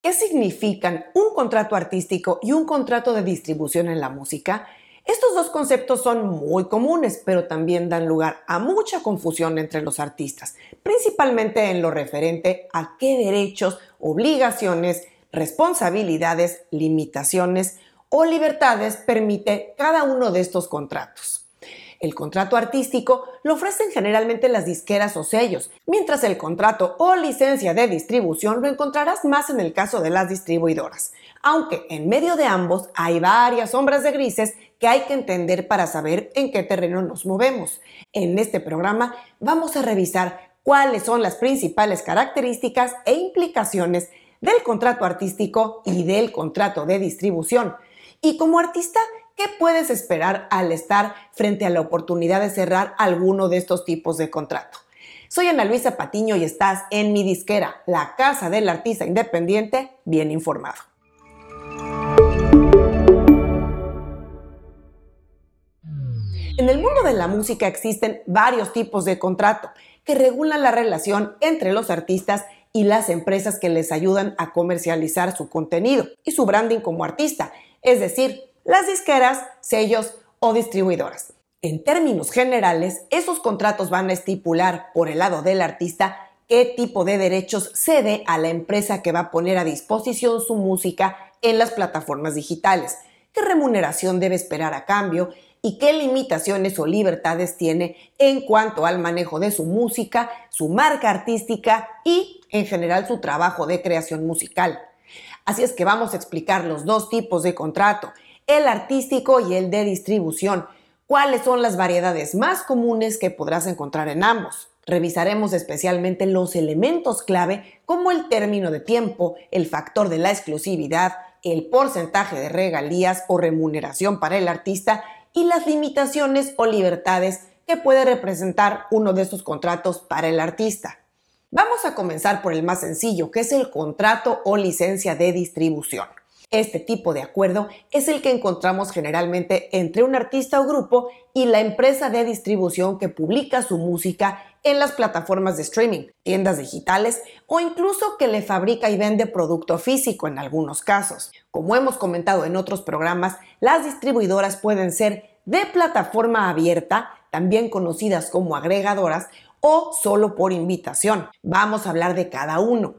¿Qué significan un contrato artístico y un contrato de distribución en la música? Estos dos conceptos son muy comunes, pero también dan lugar a mucha confusión entre los artistas, principalmente en lo referente a qué derechos, obligaciones, responsabilidades, limitaciones o libertades permite cada uno de estos contratos. El contrato artístico lo ofrecen generalmente las disqueras o sellos, mientras el contrato o licencia de distribución lo encontrarás más en el caso de las distribuidoras, aunque en medio de ambos hay varias sombras de grises que hay que entender para saber en qué terreno nos movemos. En este programa vamos a revisar cuáles son las principales características e implicaciones del contrato artístico y del contrato de distribución. Y como artista, ¿Qué puedes esperar al estar frente a la oportunidad de cerrar alguno de estos tipos de contrato? Soy Ana Luisa Patiño y estás en mi disquera, la casa del artista independiente bien informado. En el mundo de la música existen varios tipos de contrato que regulan la relación entre los artistas y las empresas que les ayudan a comercializar su contenido y su branding como artista, es decir, las disqueras, sellos o distribuidoras. En términos generales, esos contratos van a estipular por el lado del artista qué tipo de derechos cede a la empresa que va a poner a disposición su música en las plataformas digitales, qué remuneración debe esperar a cambio y qué limitaciones o libertades tiene en cuanto al manejo de su música, su marca artística y, en general, su trabajo de creación musical. Así es que vamos a explicar los dos tipos de contrato el artístico y el de distribución. ¿Cuáles son las variedades más comunes que podrás encontrar en ambos? Revisaremos especialmente los elementos clave como el término de tiempo, el factor de la exclusividad, el porcentaje de regalías o remuneración para el artista y las limitaciones o libertades que puede representar uno de estos contratos para el artista. Vamos a comenzar por el más sencillo, que es el contrato o licencia de distribución. Este tipo de acuerdo es el que encontramos generalmente entre un artista o grupo y la empresa de distribución que publica su música en las plataformas de streaming, tiendas digitales o incluso que le fabrica y vende producto físico en algunos casos. Como hemos comentado en otros programas, las distribuidoras pueden ser de plataforma abierta, también conocidas como agregadoras, o solo por invitación. Vamos a hablar de cada uno.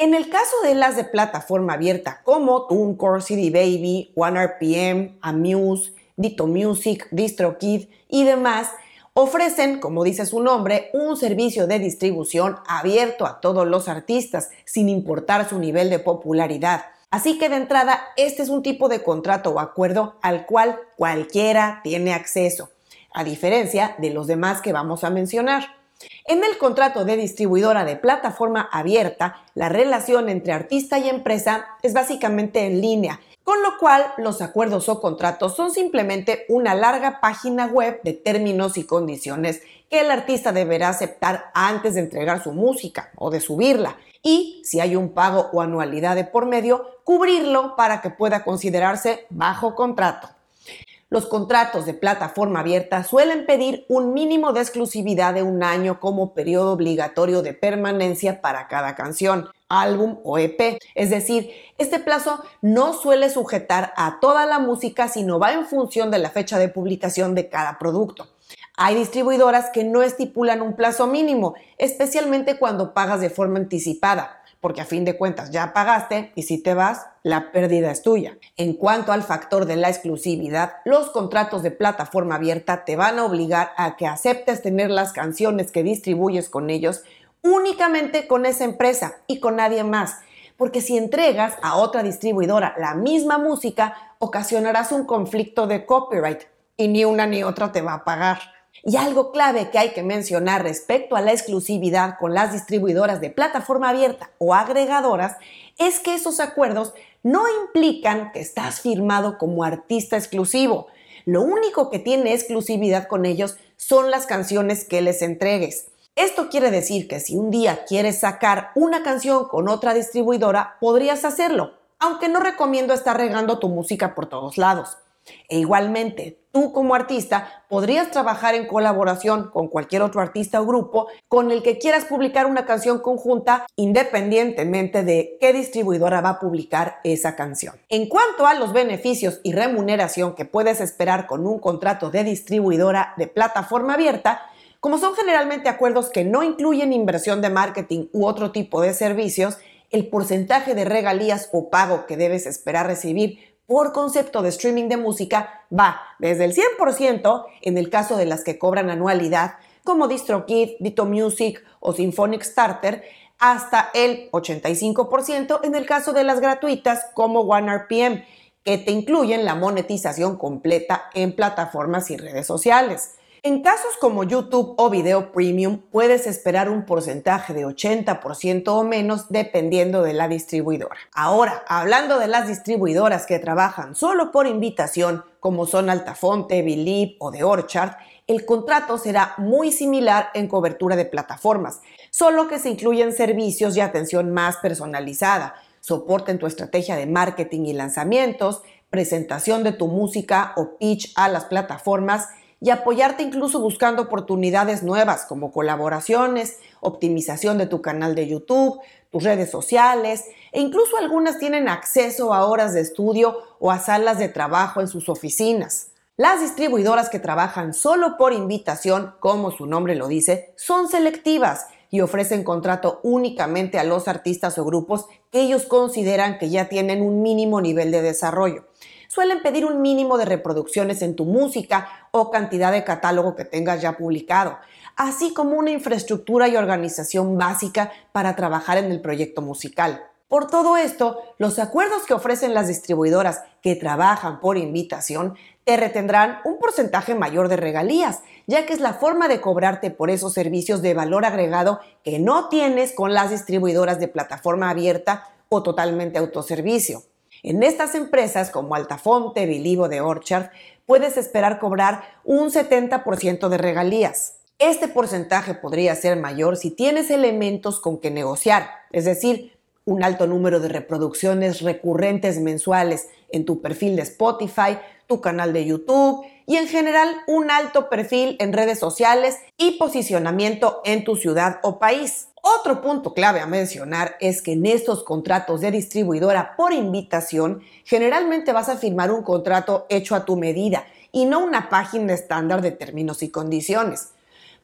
En el caso de las de plataforma abierta como TuneCore, CD Baby, OneRPM, Amuse, Dito Music, DistroKid y demás, ofrecen, como dice su nombre, un servicio de distribución abierto a todos los artistas, sin importar su nivel de popularidad. Así que de entrada, este es un tipo de contrato o acuerdo al cual cualquiera tiene acceso, a diferencia de los demás que vamos a mencionar. En el contrato de distribuidora de plataforma abierta, la relación entre artista y empresa es básicamente en línea, con lo cual los acuerdos o contratos son simplemente una larga página web de términos y condiciones que el artista deberá aceptar antes de entregar su música o de subirla. Y si hay un pago o anualidad de por medio, cubrirlo para que pueda considerarse bajo contrato. Los contratos de plataforma abierta suelen pedir un mínimo de exclusividad de un año como periodo obligatorio de permanencia para cada canción, álbum o EP. Es decir, este plazo no suele sujetar a toda la música, sino va en función de la fecha de publicación de cada producto. Hay distribuidoras que no estipulan un plazo mínimo, especialmente cuando pagas de forma anticipada porque a fin de cuentas ya pagaste y si te vas, la pérdida es tuya. En cuanto al factor de la exclusividad, los contratos de plataforma abierta te van a obligar a que aceptes tener las canciones que distribuyes con ellos únicamente con esa empresa y con nadie más. Porque si entregas a otra distribuidora la misma música, ocasionarás un conflicto de copyright y ni una ni otra te va a pagar. Y algo clave que hay que mencionar respecto a la exclusividad con las distribuidoras de plataforma abierta o agregadoras es que esos acuerdos no implican que estás firmado como artista exclusivo. Lo único que tiene exclusividad con ellos son las canciones que les entregues. Esto quiere decir que si un día quieres sacar una canción con otra distribuidora, podrías hacerlo, aunque no recomiendo estar regando tu música por todos lados. E igualmente, tú como artista podrías trabajar en colaboración con cualquier otro artista o grupo con el que quieras publicar una canción conjunta independientemente de qué distribuidora va a publicar esa canción. En cuanto a los beneficios y remuneración que puedes esperar con un contrato de distribuidora de plataforma abierta, como son generalmente acuerdos que no incluyen inversión de marketing u otro tipo de servicios, el porcentaje de regalías o pago que debes esperar recibir por concepto de streaming de música va desde el 100% en el caso de las que cobran anualidad, como DistroKid, Dito Music o Symphonic Starter, hasta el 85% en el caso de las gratuitas como OneRPM, que te incluyen la monetización completa en plataformas y redes sociales. En casos como YouTube o Video Premium puedes esperar un porcentaje de 80% o menos dependiendo de la distribuidora. Ahora, hablando de las distribuidoras que trabajan solo por invitación, como son Altafonte, Believe o The Orchard, el contrato será muy similar en cobertura de plataformas, solo que se incluyen servicios y atención más personalizada, soporte en tu estrategia de marketing y lanzamientos, presentación de tu música o pitch a las plataformas y apoyarte incluso buscando oportunidades nuevas como colaboraciones, optimización de tu canal de YouTube, tus redes sociales e incluso algunas tienen acceso a horas de estudio o a salas de trabajo en sus oficinas. Las distribuidoras que trabajan solo por invitación, como su nombre lo dice, son selectivas y ofrecen contrato únicamente a los artistas o grupos que ellos consideran que ya tienen un mínimo nivel de desarrollo suelen pedir un mínimo de reproducciones en tu música o cantidad de catálogo que tengas ya publicado, así como una infraestructura y organización básica para trabajar en el proyecto musical. Por todo esto, los acuerdos que ofrecen las distribuidoras que trabajan por invitación te retendrán un porcentaje mayor de regalías, ya que es la forma de cobrarte por esos servicios de valor agregado que no tienes con las distribuidoras de plataforma abierta o totalmente autoservicio. En estas empresas como Altafonte, Vilivo de Orchard, puedes esperar cobrar un 70% de regalías. Este porcentaje podría ser mayor si tienes elementos con que negociar, es decir, un alto número de reproducciones recurrentes mensuales en tu perfil de Spotify, tu canal de YouTube y en general un alto perfil en redes sociales y posicionamiento en tu ciudad o país. Otro punto clave a mencionar es que en estos contratos de distribuidora por invitación, generalmente vas a firmar un contrato hecho a tu medida y no una página estándar de términos y condiciones.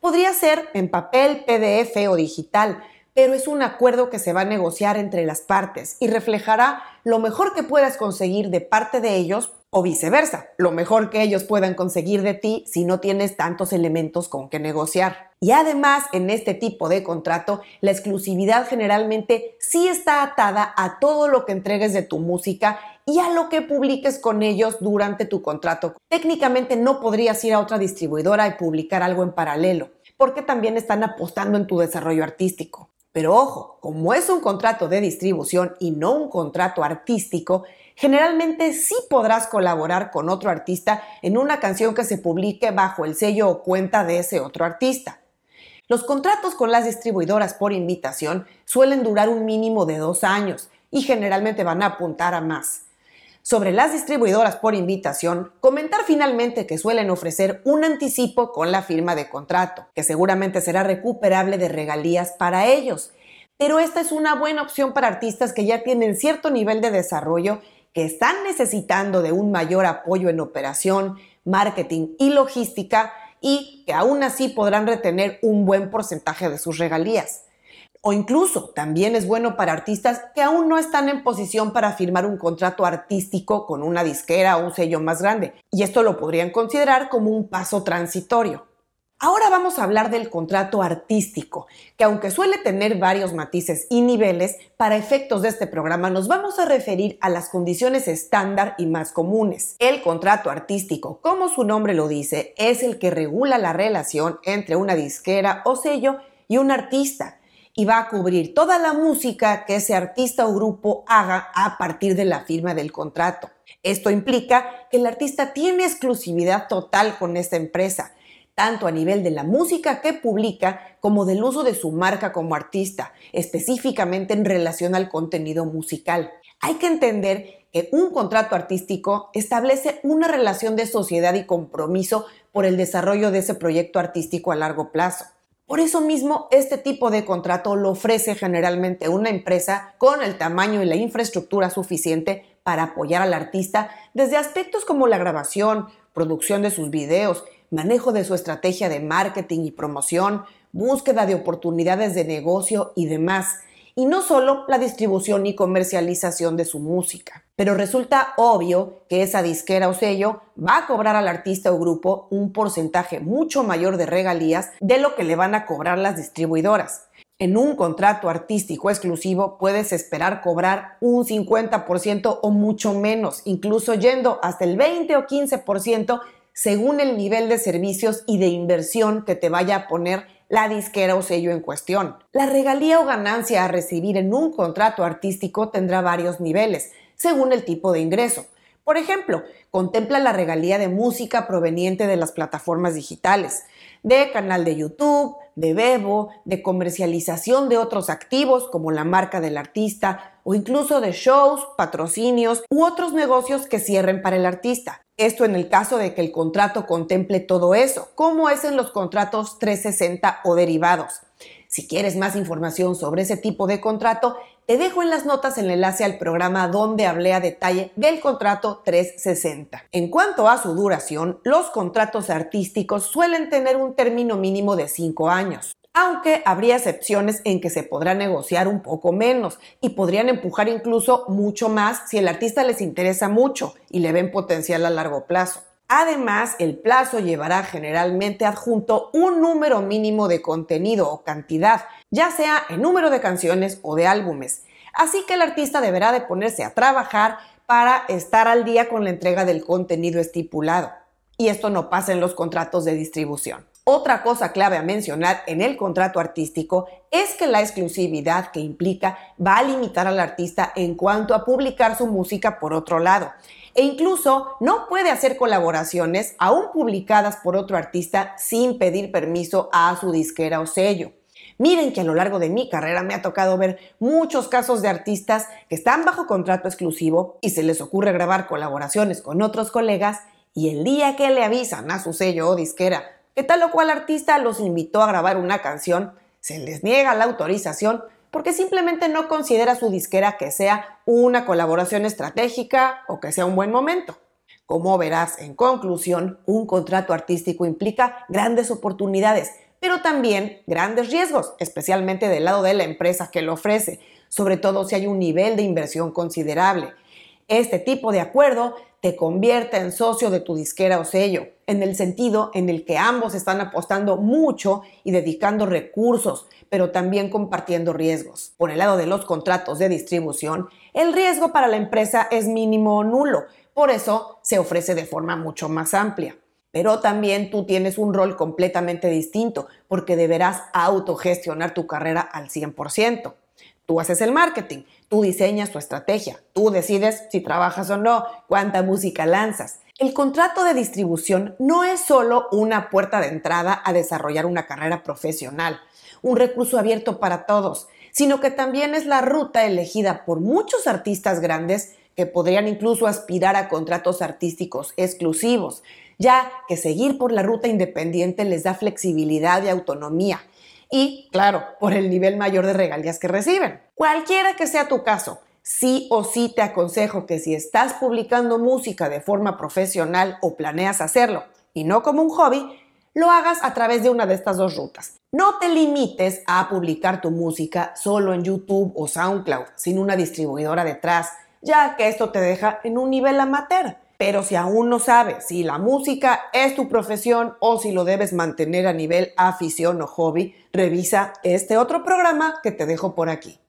Podría ser en papel, PDF o digital, pero es un acuerdo que se va a negociar entre las partes y reflejará lo mejor que puedas conseguir de parte de ellos o viceversa, lo mejor que ellos puedan conseguir de ti si no tienes tantos elementos con que negociar. Y además, en este tipo de contrato, la exclusividad generalmente sí está atada a todo lo que entregues de tu música y a lo que publiques con ellos durante tu contrato. Técnicamente no podrías ir a otra distribuidora y publicar algo en paralelo, porque también están apostando en tu desarrollo artístico. Pero ojo, como es un contrato de distribución y no un contrato artístico, generalmente sí podrás colaborar con otro artista en una canción que se publique bajo el sello o cuenta de ese otro artista. Los contratos con las distribuidoras por invitación suelen durar un mínimo de dos años y generalmente van a apuntar a más. Sobre las distribuidoras por invitación, comentar finalmente que suelen ofrecer un anticipo con la firma de contrato, que seguramente será recuperable de regalías para ellos. Pero esta es una buena opción para artistas que ya tienen cierto nivel de desarrollo que están necesitando de un mayor apoyo en operación, marketing y logística y que aún así podrán retener un buen porcentaje de sus regalías. O incluso también es bueno para artistas que aún no están en posición para firmar un contrato artístico con una disquera o un sello más grande, y esto lo podrían considerar como un paso transitorio. Ahora vamos a hablar del contrato artístico, que aunque suele tener varios matices y niveles, para efectos de este programa nos vamos a referir a las condiciones estándar y más comunes. El contrato artístico, como su nombre lo dice, es el que regula la relación entre una disquera o sello y un artista y va a cubrir toda la música que ese artista o grupo haga a partir de la firma del contrato. Esto implica que el artista tiene exclusividad total con esta empresa tanto a nivel de la música que publica como del uso de su marca como artista, específicamente en relación al contenido musical. Hay que entender que un contrato artístico establece una relación de sociedad y compromiso por el desarrollo de ese proyecto artístico a largo plazo. Por eso mismo, este tipo de contrato lo ofrece generalmente una empresa con el tamaño y la infraestructura suficiente para apoyar al artista desde aspectos como la grabación, producción de sus videos, manejo de su estrategia de marketing y promoción, búsqueda de oportunidades de negocio y demás, y no solo la distribución y comercialización de su música. Pero resulta obvio que esa disquera o sello va a cobrar al artista o grupo un porcentaje mucho mayor de regalías de lo que le van a cobrar las distribuidoras. En un contrato artístico exclusivo puedes esperar cobrar un 50% o mucho menos, incluso yendo hasta el 20 o 15% según el nivel de servicios y de inversión que te vaya a poner la disquera o sello en cuestión. La regalía o ganancia a recibir en un contrato artístico tendrá varios niveles, según el tipo de ingreso. Por ejemplo, contempla la regalía de música proveniente de las plataformas digitales, de canal de YouTube, de Bebo, de comercialización de otros activos como la marca del artista o incluso de shows, patrocinios u otros negocios que cierren para el artista. Esto en el caso de que el contrato contemple todo eso, como es en los contratos 360 o derivados. Si quieres más información sobre ese tipo de contrato, te dejo en las notas el enlace al programa donde hablé a detalle del contrato 360. En cuanto a su duración, los contratos artísticos suelen tener un término mínimo de 5 años aunque habría excepciones en que se podrá negociar un poco menos y podrían empujar incluso mucho más si el artista les interesa mucho y le ven potencial a largo plazo. Además, el plazo llevará generalmente adjunto un número mínimo de contenido o cantidad, ya sea en número de canciones o de álbumes. Así que el artista deberá de ponerse a trabajar para estar al día con la entrega del contenido estipulado. Y esto no pasa en los contratos de distribución. Otra cosa clave a mencionar en el contrato artístico es que la exclusividad que implica va a limitar al artista en cuanto a publicar su música por otro lado e incluso no puede hacer colaboraciones aún publicadas por otro artista sin pedir permiso a su disquera o sello. Miren que a lo largo de mi carrera me ha tocado ver muchos casos de artistas que están bajo contrato exclusivo y se les ocurre grabar colaboraciones con otros colegas y el día que le avisan a su sello o disquera que tal o cual artista los invitó a grabar una canción, se les niega la autorización porque simplemente no considera su disquera que sea una colaboración estratégica o que sea un buen momento. Como verás, en conclusión, un contrato artístico implica grandes oportunidades, pero también grandes riesgos, especialmente del lado de la empresa que lo ofrece, sobre todo si hay un nivel de inversión considerable. Este tipo de acuerdo te convierte en socio de tu disquera o sello, en el sentido en el que ambos están apostando mucho y dedicando recursos, pero también compartiendo riesgos. Por el lado de los contratos de distribución, el riesgo para la empresa es mínimo o nulo, por eso se ofrece de forma mucho más amplia. Pero también tú tienes un rol completamente distinto, porque deberás autogestionar tu carrera al 100%. Tú haces el marketing, tú diseñas tu estrategia, tú decides si trabajas o no, cuánta música lanzas. El contrato de distribución no es solo una puerta de entrada a desarrollar una carrera profesional, un recurso abierto para todos, sino que también es la ruta elegida por muchos artistas grandes que podrían incluso aspirar a contratos artísticos exclusivos, ya que seguir por la ruta independiente les da flexibilidad y autonomía y, claro, por el nivel mayor de regalías que reciben. Cualquiera que sea tu caso, sí o sí te aconsejo que si estás publicando música de forma profesional o planeas hacerlo, y no como un hobby, lo hagas a través de una de estas dos rutas. No te limites a publicar tu música solo en YouTube o SoundCloud, sin una distribuidora detrás, ya que esto te deja en un nivel amateur. Pero si aún no sabes si la música es tu profesión o si lo debes mantener a nivel afición o hobby, revisa este otro programa que te dejo por aquí.